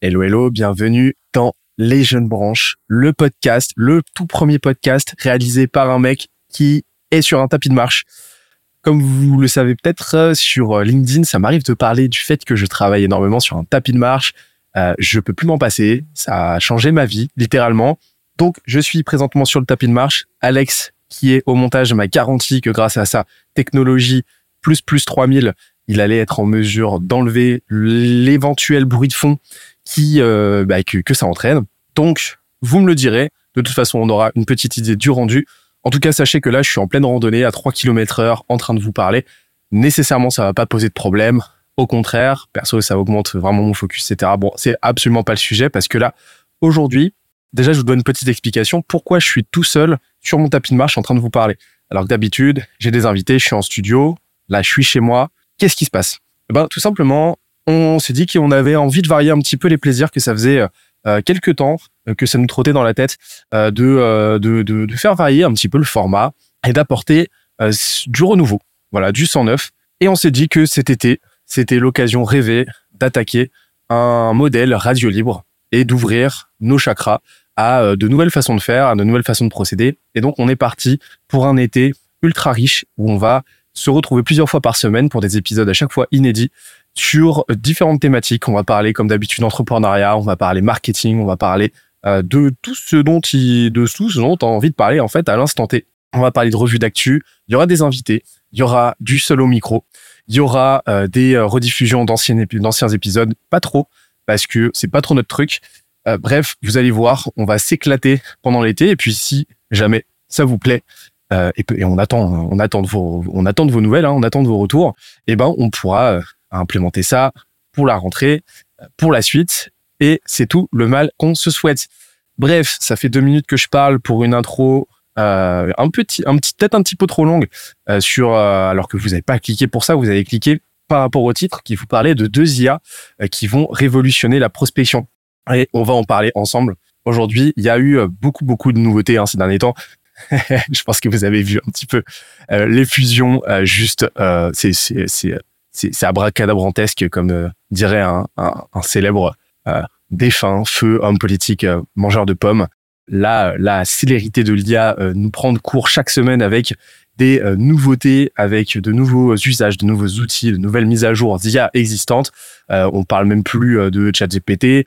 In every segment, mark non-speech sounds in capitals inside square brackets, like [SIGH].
Hello, hello, bienvenue dans Les Jeunes Branches, le podcast, le tout premier podcast réalisé par un mec qui est sur un tapis de marche. Comme vous le savez peut-être, euh, sur euh, LinkedIn, ça m'arrive de parler du fait que je travaille énormément sur un tapis de marche. Euh, je peux plus m'en passer. Ça a changé ma vie, littéralement. Donc, je suis présentement sur le tapis de marche. Alex, qui est au montage, m'a garanti que grâce à sa technologie plus plus 3000, il allait être en mesure d'enlever l'éventuel bruit de fond qui euh, bah, que, ça entraîne. Donc, vous me le direz. De toute façon, on aura une petite idée du rendu. En tout cas, sachez que là, je suis en pleine randonnée à 3 km heure en train de vous parler. Nécessairement, ça va pas poser de problème. Au contraire, perso, ça augmente vraiment mon focus, etc. Bon, c'est absolument pas le sujet parce que là, aujourd'hui, déjà, je vous donne une petite explication. Pourquoi je suis tout seul sur mon tapis de marche en train de vous parler? Alors que d'habitude, j'ai des invités, je suis en studio. Là, je suis chez moi. Qu'est-ce qui se passe? Eh ben, Tout simplement, on s'est dit qu'on avait envie de varier un petit peu les plaisirs que ça faisait euh, quelques temps, euh, que ça nous trottait dans la tête, euh, de, faire varier un petit peu le format et d'apporter euh, du renouveau, voilà, du 109. Et on s'est dit que cet été, c'était l'occasion rêvée d'attaquer un modèle radio libre et d'ouvrir nos chakras à euh, de nouvelles façons de faire, à de nouvelles façons de procéder. Et donc, on est parti pour un été ultra riche où on va se retrouver plusieurs fois par semaine pour des épisodes à chaque fois inédits sur différentes thématiques. On va parler, comme d'habitude, d'entrepreneuriat, on va parler marketing, on va parler euh, de tout ce dont il, as envie de parler, en fait, à l'instant T. On va parler de revues d'actu. Il y aura des invités. Il y aura du solo micro. Il y aura euh, des euh, rediffusions d'anciens, épisodes. Pas trop, parce que c'est pas trop notre truc. Euh, bref, vous allez voir, on va s'éclater pendant l'été. Et puis, si jamais ça vous plaît, euh, et, on attend, on attend de vos, on attend de vos nouvelles, hein, on attend de vos retours. Et ben, on pourra euh, implémenter ça pour la rentrée, pour la suite. Et c'est tout le mal qu'on se souhaite. Bref, ça fait deux minutes que je parle pour une intro euh, un petit, un petit, peut-être un petit peu trop longue euh, sur, euh, alors que vous n'avez pas cliqué pour ça, vous avez cliqué par rapport au titre qui vous parlait de deux IA qui vont révolutionner la prospection. Et on va en parler ensemble. Aujourd'hui, il y a eu beaucoup, beaucoup de nouveautés hein, ces derniers temps. [LAUGHS] je pense que vous avez vu un petit peu les fusions. juste, c'est c'est abracadabrantesque, comme dirait un, un, célèbre défunt, feu, homme politique, mangeur de pommes la, la célérité de l'IA euh, nous prend de cours chaque semaine avec des euh, nouveautés, avec de nouveaux usages, de nouveaux outils, de nouvelles mises à jour d'IA existantes. Euh, on parle même plus de ChatGPT.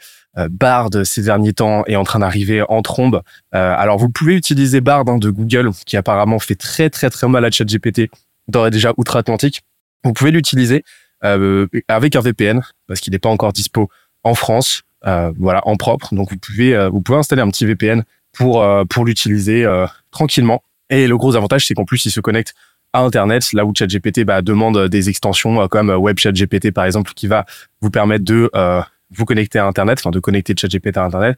Bard ces derniers temps est en train d'arriver en trombe. alors vous pouvez utiliser Bard hein, de Google qui apparemment fait très très très mal à ChatGPT et déjà outre-Atlantique. Vous pouvez l'utiliser avec un VPN parce qu'il n'est pas encore dispo en France euh, voilà, en propre. Donc vous pouvez, euh, vous pouvez installer un petit VPN pour euh, pour l'utiliser tranquillement. Et le gros avantage, c'est qu'en plus, il se connecte à Internet, là où ChatGPT bah, demande des extensions comme WebChatGPT par exemple, qui va vous permettre de vous connecter à Internet, enfin de connecter ChatGPT à Internet.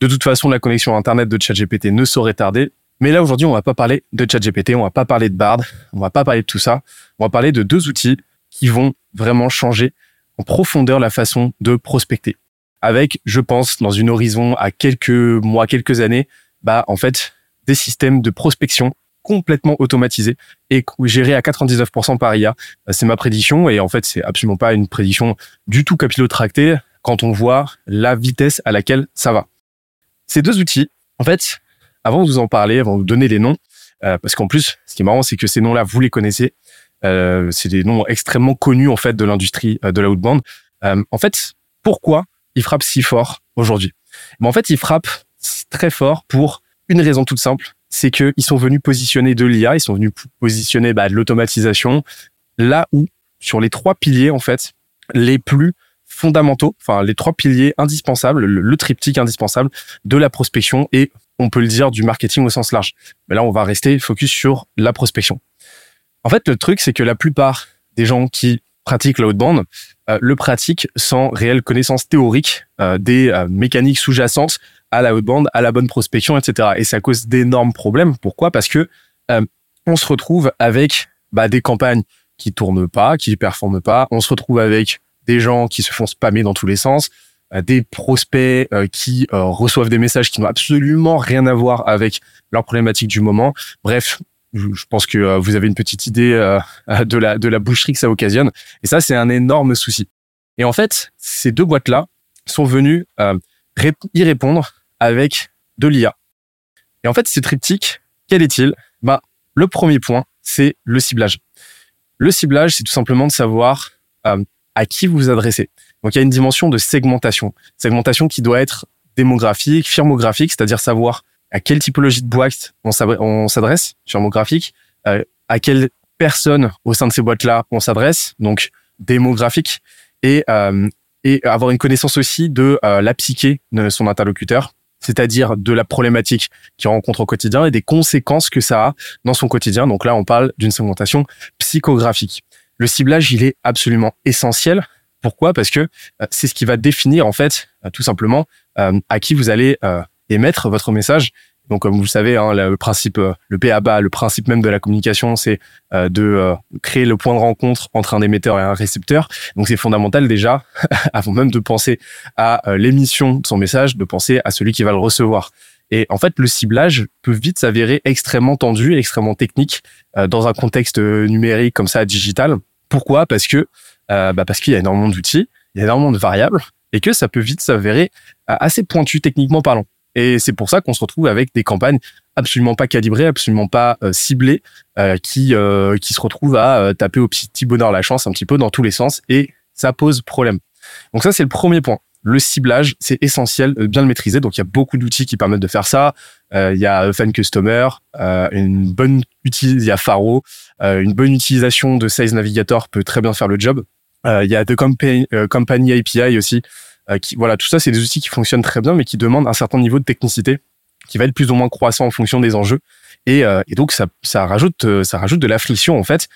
De toute façon, la connexion Internet de ChatGPT ne saurait tarder. Mais là, aujourd'hui, on va pas parler de ChatGPT, on va pas parler de Bard, on va pas parler de tout ça. On va parler de deux outils qui vont vraiment changer en profondeur la façon de prospecter avec, je pense, dans une horizon à quelques mois, quelques années, bah en fait des systèmes de prospection complètement automatisés et gérés à 99% par IA. C'est ma prédiction et en fait c'est absolument pas une prédiction du tout capillotractée quand on voit la vitesse à laquelle ça va. Ces deux outils, en fait, avant de vous en parler, avant de vous donner les noms, euh, parce qu'en plus, ce qui est marrant, c'est que ces noms-là, vous les connaissez. Euh, c'est des noms extrêmement connus en fait de l'industrie euh, de la outbound. Euh, en fait, pourquoi il frappe si fort aujourd'hui? Mais en fait, il frappe très fort pour une raison toute simple, c'est qu'ils sont venus positionner de l'IA, ils sont venus positionner bah, de l'automatisation là où, sur les trois piliers, en fait, les plus fondamentaux, enfin les trois piliers indispensables, le, triptyque indispensable de la prospection et on peut le dire du marketing au sens large. Mais là, on va rester focus sur la prospection. En fait, le truc, c'est que la plupart des gens qui pratiquent la haute bande euh, le pratique sans réelle connaissance théorique euh, des euh, mécaniques sous-jacentes à la haute bande, à la bonne prospection, etc. Et ça cause d'énormes problèmes. Pourquoi? Parce que on se retrouve avec bah, des campagnes qui tournent pas, qui performent pas. On se retrouve avec des gens qui se font spammer dans tous les sens, des prospects qui reçoivent des messages qui n'ont absolument rien à voir avec leur problématique du moment. Bref, je pense que euh, vous avez une petite idée euh, de la de la boucherie que ça occasionne. Et ça, c'est un énorme souci. Et en fait, ces deux boîtes-là, sont venus y répondre avec de l'IA. Et en fait, ce triptyque, quel est-il? Bah, le premier point, c'est le ciblage. Le ciblage, c'est tout simplement de savoir à qui vous vous adressez. Donc il y a une dimension de segmentation. Segmentation qui doit être démographique, firmographique, c'est-à-dire savoir à quelle typologie de boîte on s'adresse, firmographique, euh, à quelle personne au sein de ces boîtes-là on s'adresse, donc démographique, et, euh, avoir une connaissance aussi de euh, la psyché de son interlocuteur, c'est-à-dire de la problématique qu'il rencontre au quotidien et des conséquences que ça a dans son quotidien. Donc là, on parle d'une segmentation psychographique. Le ciblage, il est absolument essentiel. Pourquoi? Parce que euh, c'est ce qui va définir en fait euh, tout simplement euh, à qui vous allez émettre votre message. Donc comme vous le savez, hein, le principe, le PABA, le principe même de la communication, c'est de créer le point de rencontre entre un émetteur et un récepteur. Donc c'est fondamental déjà, [LAUGHS] avant même de penser à l'émission de son message, de penser à celui qui va le recevoir. Et en fait, le ciblage peut vite s'avérer extrêmement tendu, extrêmement technique euh, dans un contexte euh, numérique comme ça, digital. Pourquoi? Parce que euh, bah parce qu'il y a énormément d'outils, il y a énormément de variables, et que ça peut vite s'avérer assez pointu techniquement parlant. Et c'est pour ça qu'on se retrouve avec des campagnes absolument pas calibrées, absolument pas ciblées, qui qui se retrouvent à taper au petit bonheur la chance un petit peu dans tous les sens, et ça pose problème. Donc ça, c'est le premier point le ciblage, c'est essentiel de bien le maîtriser. Donc, il y a beaucoup d'outils qui permettent de faire ça. Euh, il y a Fan Customer, euh, une bonne il y a Faro, euh, une bonne utilisation de Sales Navigator peut très bien faire le job. il y a The Company, Company API aussi. voilà, tout ça, c'est des outils qui fonctionnent très bien, mais qui demandent un certain niveau de technicité qui va être plus ou moins croissant en fonction des enjeux. Et, donc, ça, ça rajoute, ça rajoute de la friction en fait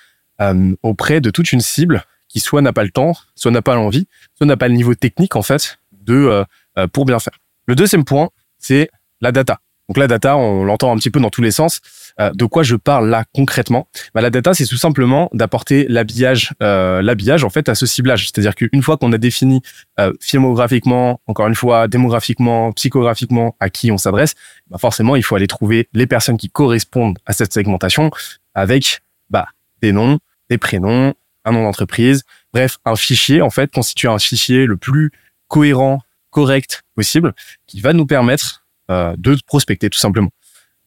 auprès de toute une cible qui soit n'a pas le temps, soit n'a pas l'envie, soit n'a pas le niveau technique en fait de euh, euh, pour bien faire. Le deuxième point, c'est la data. Donc la data, on l'entend un petit peu dans tous les sens. Euh, de quoi je parle là concrètement? Bah, La data, c'est tout simplement d'apporter l'habillage, l'habillage en fait à ce ciblage. C'est-à-dire qu'une fois qu'on a défini filmographiquement, encore une fois, démographiquement, psychographiquement à qui on s'adresse, bah, forcément, il faut aller trouver les personnes qui correspondent à cette segmentation avec bah, des noms, des prénoms, un nom d'entreprise, bref, un fichier, en fait, constituer un fichier le plus cohérent, correct possible, qui va nous permettre euh, de prospecter tout simplement.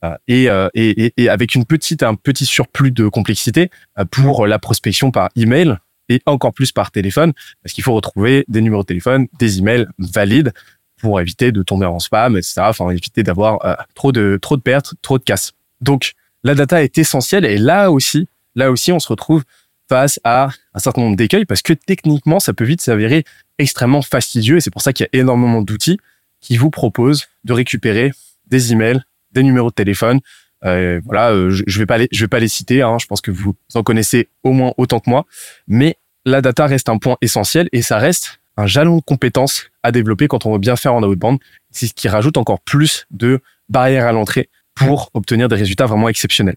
Euh, et, euh, et, et, avec une petite, un petit surplus de complexité pour la prospection par email et encore plus par téléphone, parce qu'il faut retrouver des numéros de téléphone, des emails valides pour éviter de tomber en spam, etc. Enfin, éviter d'avoir trop de trop de pertes, trop de casses. Donc, la data est essentielle et là aussi, là aussi, on se retrouve face à un certain nombre d'écueils parce que techniquement, ça peut vite s'avérer extrêmement fastidieux et c'est pour ça qu'il y a énormément d'outils qui vous proposent de récupérer des emails, des numéros de téléphone. Euh, voilà, euh, je, je vais pas les citer. Hein, je pense que vous en connaissez au moins autant que moi, mais la data reste un point essentiel et ça reste un jalon de compétences à développer quand on veut bien faire en outbound. C'est ce qui rajoute encore plus de barrières à l'entrée pour obtenir des résultats vraiment exceptionnels.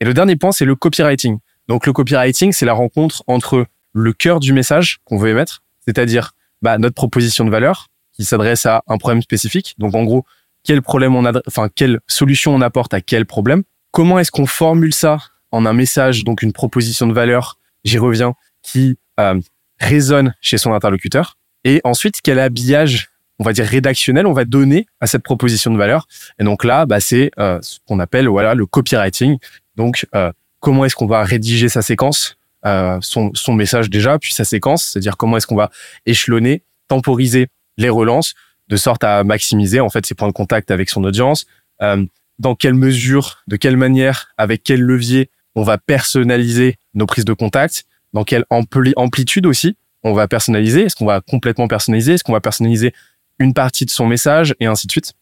Et le dernier point, c'est le copywriting. Donc le copywriting, c'est la rencontre entre le cœur du message qu'on veut émettre, c'est-à-dire bah, notre proposition de valeur qui s'adresse à un problème spécifique. Donc en gros, quel problème on enfin quelle solution on apporte à quel problème. Comment est-ce qu'on formule ça en un message, donc une proposition de valeur, j'y reviens, qui euh, résonne chez son interlocuteur. Et ensuite, quel habillage, on va dire rédactionnel, on va donner à cette proposition de valeur. Et donc là, bah, c'est euh, ce qu'on appelle voilà le copywriting. Donc euh, comment est-ce qu'on va rédiger sa séquence, euh, son, son message déjà, puis sa séquence, c'est-à-dire comment est-ce qu'on va échelonner, temporiser les relances, de sorte à maximiser en fait ses points de contact avec son audience, euh, dans quelle mesure, de quelle manière, avec quel levier on va personnaliser nos prises de contact, dans quelle ampli amplitude aussi on va personnaliser, est-ce qu'on va complètement personnaliser, est-ce qu'on va personnaliser une partie de son message et ainsi de suite.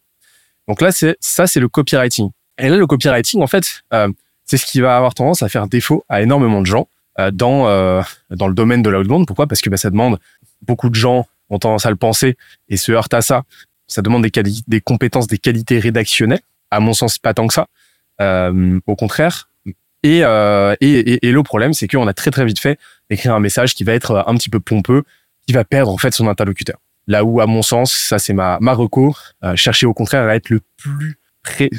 Donc là, c'est ça, c'est le copywriting. Et là, le copywriting, en fait, euh, c'est ce qui va avoir tendance à faire défaut à énormément de gens euh, dans euh, dans le domaine de l'outbound. Pourquoi? Parce que bah, ça demande beaucoup de gens ont tendance à le penser et se heurtent à ça. Ça demande des, compétences, des qualités rédactionnelles. À mon sens, pas tant que ça. Euh, au contraire. Et, le problème, c'est qu'on a très très vite fait d'écrire un message qui va être un petit peu pompeux, qui va perdre en fait son interlocuteur. Là où, à mon sens, ça c'est ma, ma reco, chercher au contraire à être le plus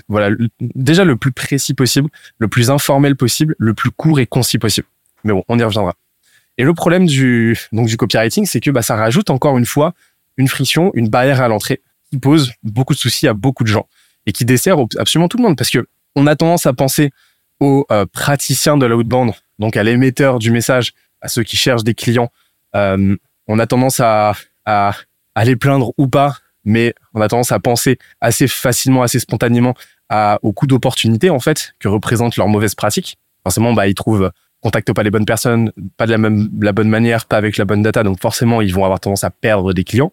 voilà, déjà le plus précis possible, le plus informel possible, le plus court et concis possible. Mais bon, on y reviendra. Et le problème du donc du copywriting, c'est que bah, ça rajoute encore une fois une friction, une barrière à l'entrée qui pose beaucoup de soucis à beaucoup de gens et qui dessert absolument tout le monde parce que on a tendance à penser aux euh, praticiens de l'outbound, donc à l'émetteur du message, à ceux qui cherchent des clients. Euh, on a tendance à, à, à les plaindre ou pas, mais on a tendance à penser assez facilement, assez spontanément au coût d'opportunité en fait que représente leur mauvaise pratique. Forcément, bah ils trouvent contactent pas les bonnes personnes, pas de la même la bonne manière, pas avec la bonne data, donc forcément ils vont avoir tendance à perdre des clients.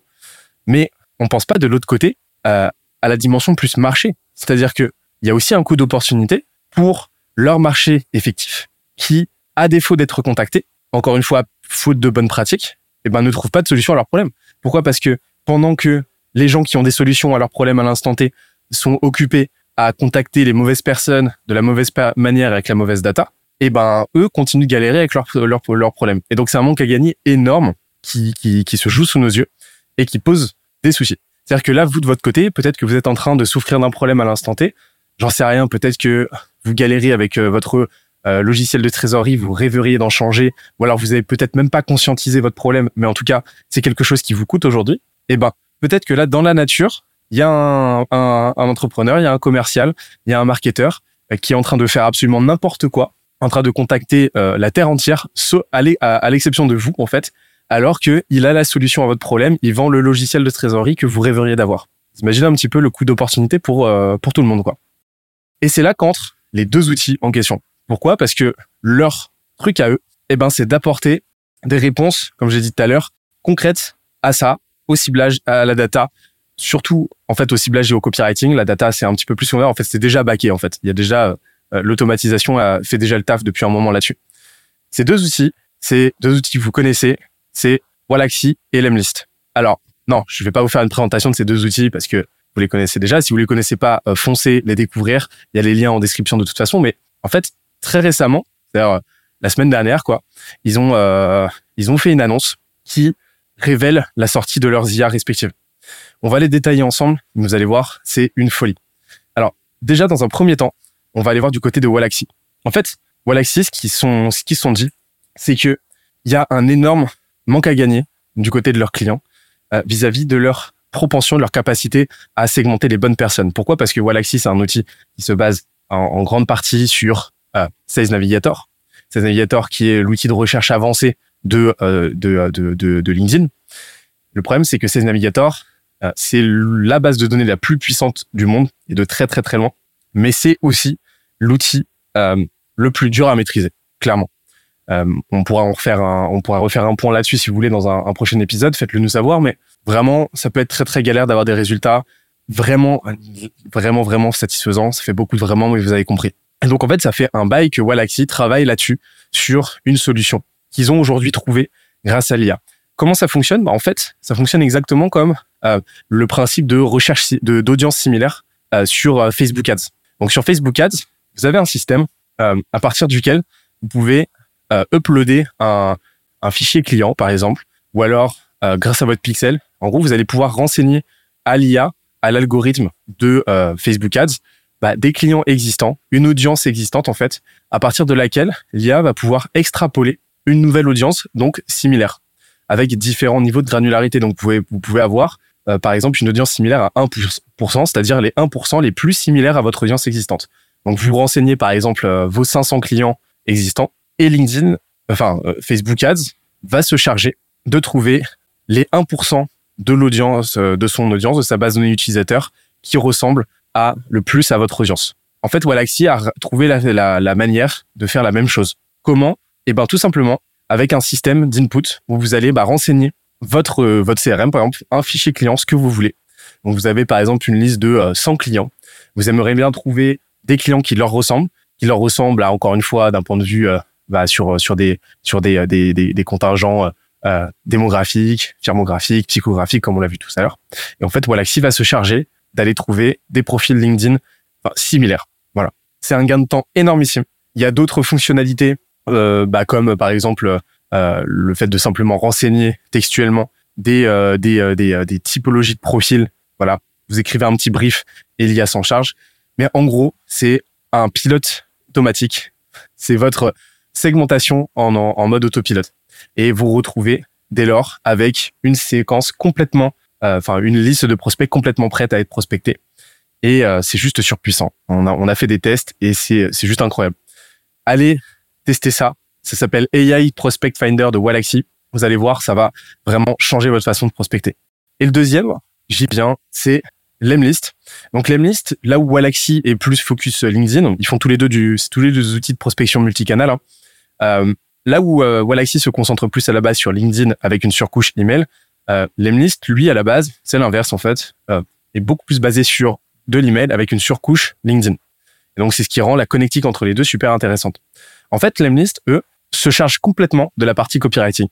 Mais on pense pas de l'autre côté euh, à la dimension plus marché, c'est-à-dire que il y a aussi un coût d'opportunité pour leur marché effectif qui, à défaut d'être contacté, encore une fois faute de bonnes pratiques, eh ben ne trouve pas de solution à leurs problèmes. Pourquoi? Parce que pendant que les gens qui ont des solutions à leurs problèmes à l'instant T sont occupés à contacter les mauvaises personnes de la mauvaise manière avec la mauvaise data, et ben eux continuent de galérer avec leurs leur, leur problèmes. Et donc c'est un manque à gagner énorme qui, qui, qui se joue sous nos yeux et qui pose des soucis. C'est-à-dire que là, vous de votre côté, peut-être que vous êtes en train de souffrir d'un problème à l'instant T. J'en sais rien. Peut-être que vous galérez avec euh, votre euh, logiciel de trésorerie, vous rêveriez d'en changer, ou alors vous avez peut-être même pas conscientisé votre problème, mais en tout cas, c'est quelque chose qui vous coûte aujourd'hui. Eh ben, peut-être que là, dans la nature, il y a un, entrepreneur, il y a un commercial, il y a un marketeur euh, qui est en train de faire absolument n'importe quoi en train de contacter euh, la terre entière, à l'exception de vous en fait, alors que il a la solution à votre problème, il vend le logiciel de trésorerie que vous rêveriez d'avoir. Imaginez un petit peu le coût d'opportunité pour euh, pour tout le monde quoi. Et c'est là qu'entrent les deux outils en question. Pourquoi? Parce que leur truc à eux, eh ben c'est d'apporter des réponses, comme j'ai dit tout à l'heure, concrètes à ça, au ciblage, à la data, surtout en fait au ciblage et au copywriting. La data c'est un petit peu plus ouvert. En fait, c'est déjà backé en fait. Il y a déjà euh, l'automatisation a fait déjà le taf depuis un moment là-dessus. Ces deux outils, c'est deux outils que vous connaissez, c'est Wallaxy et Lemlist. Alors, non, je vais pas vous faire une présentation de ces deux outils parce que vous les connaissez déjà. Si vous les connaissez pas, euh, foncez les découvrir. Il y a les liens en description de toute façon. Mais en fait, très récemment, c'est-à-dire euh, la semaine dernière, quoi, ils ont euh, ils ont fait une annonce qui révèle la sortie de leurs IA respectives. On va les détailler ensemble. Vous allez voir, c'est une folie. Alors, déjà dans un premier temps, on va aller voir du côté de Wallaxy. En fait, Wallaxy, ce qu'ils sont, ce qu'ils sont dit, c'est que il y a un énorme manque à gagner du côté de leurs clients euh, vis-à-vis de leur propension, de leur capacité à segmenter les bonnes personnes. Pourquoi? Parce que Wallaxy, c'est un outil qui se base en, grande partie sur euh, Sales Navigator. Sales Navigator qui est l'outil de recherche avancé de, euh, de, de, de, de, LinkedIn. Le problème, c'est que Sales Navigator, euh, c'est la base de données la plus puissante du monde et de très très très loin mais c'est aussi l'outil euh, le plus dur à maîtriser, clairement. Euh, on pourra en refaire un, on pourra refaire un point là-dessus si vous voulez dans un, un prochain épisode. Faites-le nous savoir, mais vraiment, ça peut être très très galère d'avoir des résultats vraiment, vraiment, vraiment satisfaisants. Ça fait beaucoup de vraiment, mais vous avez compris. Et donc en fait, ça fait un bail que Wallaxy travaille là-dessus sur une solution qu'ils ont aujourd'hui trouvée grâce à l'IA. Comment ça fonctionne? Bah, En fait, ça fonctionne exactement comme euh, le principe de recherche d'audience similaire euh, sur euh, Facebook Ads. Donc sur Facebook Ads, vous avez un système à partir duquel vous pouvez uploader un, un, fichier client, par exemple, ou alors grâce à votre pixel, en gros, vous allez pouvoir renseigner à l'IA, à l'algorithme de Facebook Ads, bah, des clients existants, une audience existante en fait, à partir de laquelle l'IA va pouvoir extrapoler une nouvelle audience, donc similaire, avec différents niveaux de granularité. Donc vous pouvez, avoir euh, par exemple, une audience similaire à 1%, c'est-à-dire les 1% les plus similaires à votre audience existante. Donc, vous renseignez, par exemple, euh, vos 500 clients existants et LinkedIn, enfin, euh, Facebook Ads va se charger de trouver les 1% de l'audience, de son audience, de sa base de données utilisateur qui ressemble le plus à votre audience. En fait, Wallaxy a trouvé la manière de faire la même chose. Comment? Eh ben, tout simplement avec un système d'input où vous allez bah, renseigner votre, euh, votre CRM, par exemple, un fichier client, ce que vous voulez. Donc, vous avez par exemple une liste de 100 euh, clients. Vous aimeriez bien trouver des clients qui leur ressemblent, qui leur ressemblent, à, encore une fois, d'un point de vue euh, bah, sur, sur, des, sur des, des, des, contingents démographiques, firmographiques, psychographiques, comme on l'a vu tout à l'heure. Et en fait, Wallaxy va se charger d'aller trouver des profils LinkedIn similaires. Voilà. C'est un gain de temps énormissime. Il y a d'autres fonctionnalités, bah, comme par exemple euh, le fait de simplement renseigner textuellement des, euh, des, euh, des, typologies de profils. Voilà, vous écrivez un petit brief et l'IA s'en charge. Mais en gros, c'est un pilote automatique. C'est votre segmentation en, en, mode autopilote. Et vous retrouvez dès lors avec une séquence complètement enfin une liste de prospects complètement prête à être prospectés. Et c'est juste surpuissant. On a, on a fait des tests et c'est juste incroyable. Allez tester ça. Ça s'appelle AI Prospect Finder de Walaxy. Vous allez voir, ça va vraiment changer votre façon de prospecter. Et le deuxième, j'y viens, c'est Lemlist. Donc Lemlist, là où Walaxy est plus focus LinkedIn, ils font tous les deux du, tous les deux outils de prospection multicanal. Hein. Euh, là où euh, Walaxy se concentre plus à la base sur LinkedIn avec une surcouche email, euh, Lemlist, lui, à la base, c'est l'inverse en fait, euh, est beaucoup plus basé sur de l'email avec une surcouche LinkedIn. Et donc c'est ce qui rend la connectique entre les deux super intéressante. En fait, Lemlist, eux, se chargent complètement de la partie copywriting.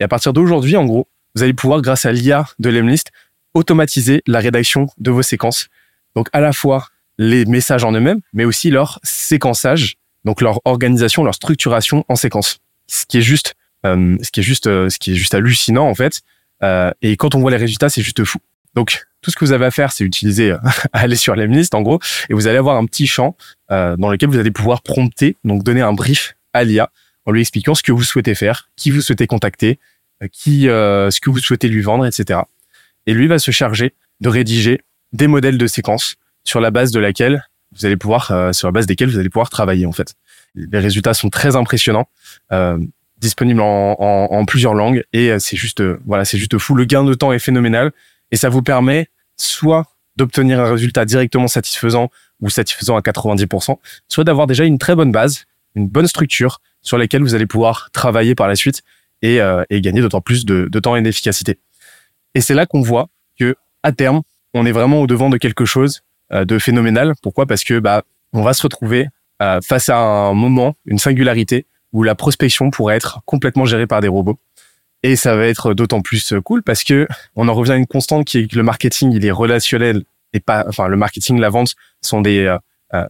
Et à partir d'aujourd'hui, en gros, vous allez pouvoir, grâce à l'IA de Lemlist, automatiser la rédaction de vos séquences. Donc à la fois les messages en eux-mêmes, mais aussi leur séquençage, donc leur organisation, leur structuration en séquence. Ce qui est juste, euh, ce qui est juste, euh, ce qui est juste hallucinant en fait. Euh, et quand on voit les résultats, c'est juste fou. Donc tout ce que vous avez à faire, c'est utiliser, [LAUGHS] aller sur Lemlist en gros, et vous allez avoir un petit champ dans lequel vous allez pouvoir prompter, donc donner un brief à l'IA en lui expliquant ce que vous souhaitez faire, qui vous souhaitez contacter, qui, ce que vous souhaitez lui vendre, etc. Et lui va se charger de rédiger des modèles de séquences sur la base de laquelle vous allez pouvoir, euh, sur la base desquels vous allez pouvoir travailler en fait. Les résultats sont très impressionnants, euh, disponibles en, en, plusieurs langues et euh, c'est juste, euh, voilà, c'est juste fou. Le gain de temps est phénoménal et ça vous permet soit d'obtenir un résultat directement satisfaisant ou satisfaisant à 90%, soit d'avoir déjà une très bonne base, une bonne structure sur laquelle vous allez pouvoir travailler par la suite et, et gagner d'autant plus de, de temps et d'efficacité. Et c'est là qu'on voit que à terme, on est vraiment au devant de quelque chose euh, de phénoménal. Pourquoi? Parce que bah on va se retrouver euh, face à un moment, une singularité où la prospection pourrait être complètement gérée par des robots. Et ça va être d'autant plus euh, cool parce que on en revient à une constante qui est que le marketing, il est relationnel et pas, enfin, le marketing, la vente sont des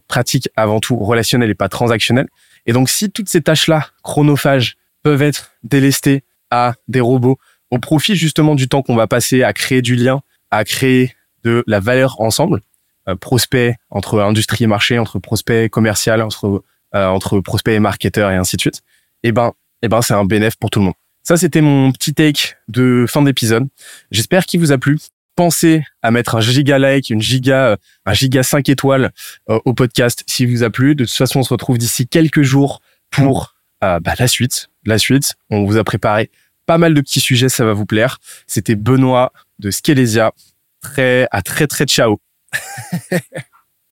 pratiques avant tout relationnelles et pas transactionnelles. Et donc, si toutes ces tâches-là, chronophages, peuvent être délestées à des robots au profit justement du temps qu'on va passer à créer du lien, à créer de la valeur ensemble, euh, prospect entre industrie et marché, entre prospect commercial, entre euh, entre prospect et marketeur et ainsi de suite. Eh ben, eh ben, c'est un bénéfice pour tout le monde. Ça, c'était mon petit take de fin d'épisode. J'espère qu'il vous a plu. Pensez à mettre un giga like, une giga, un giga 5 étoiles euh, au podcast s'il vous a plu. De toute façon, on se retrouve d'ici quelques jours pour bah, la suite. La suite, on vous a préparé pas mal de petits sujets, ça va vous plaire. C'était Benoît de Skelesia. Très, à très très ciao. [LAUGHS]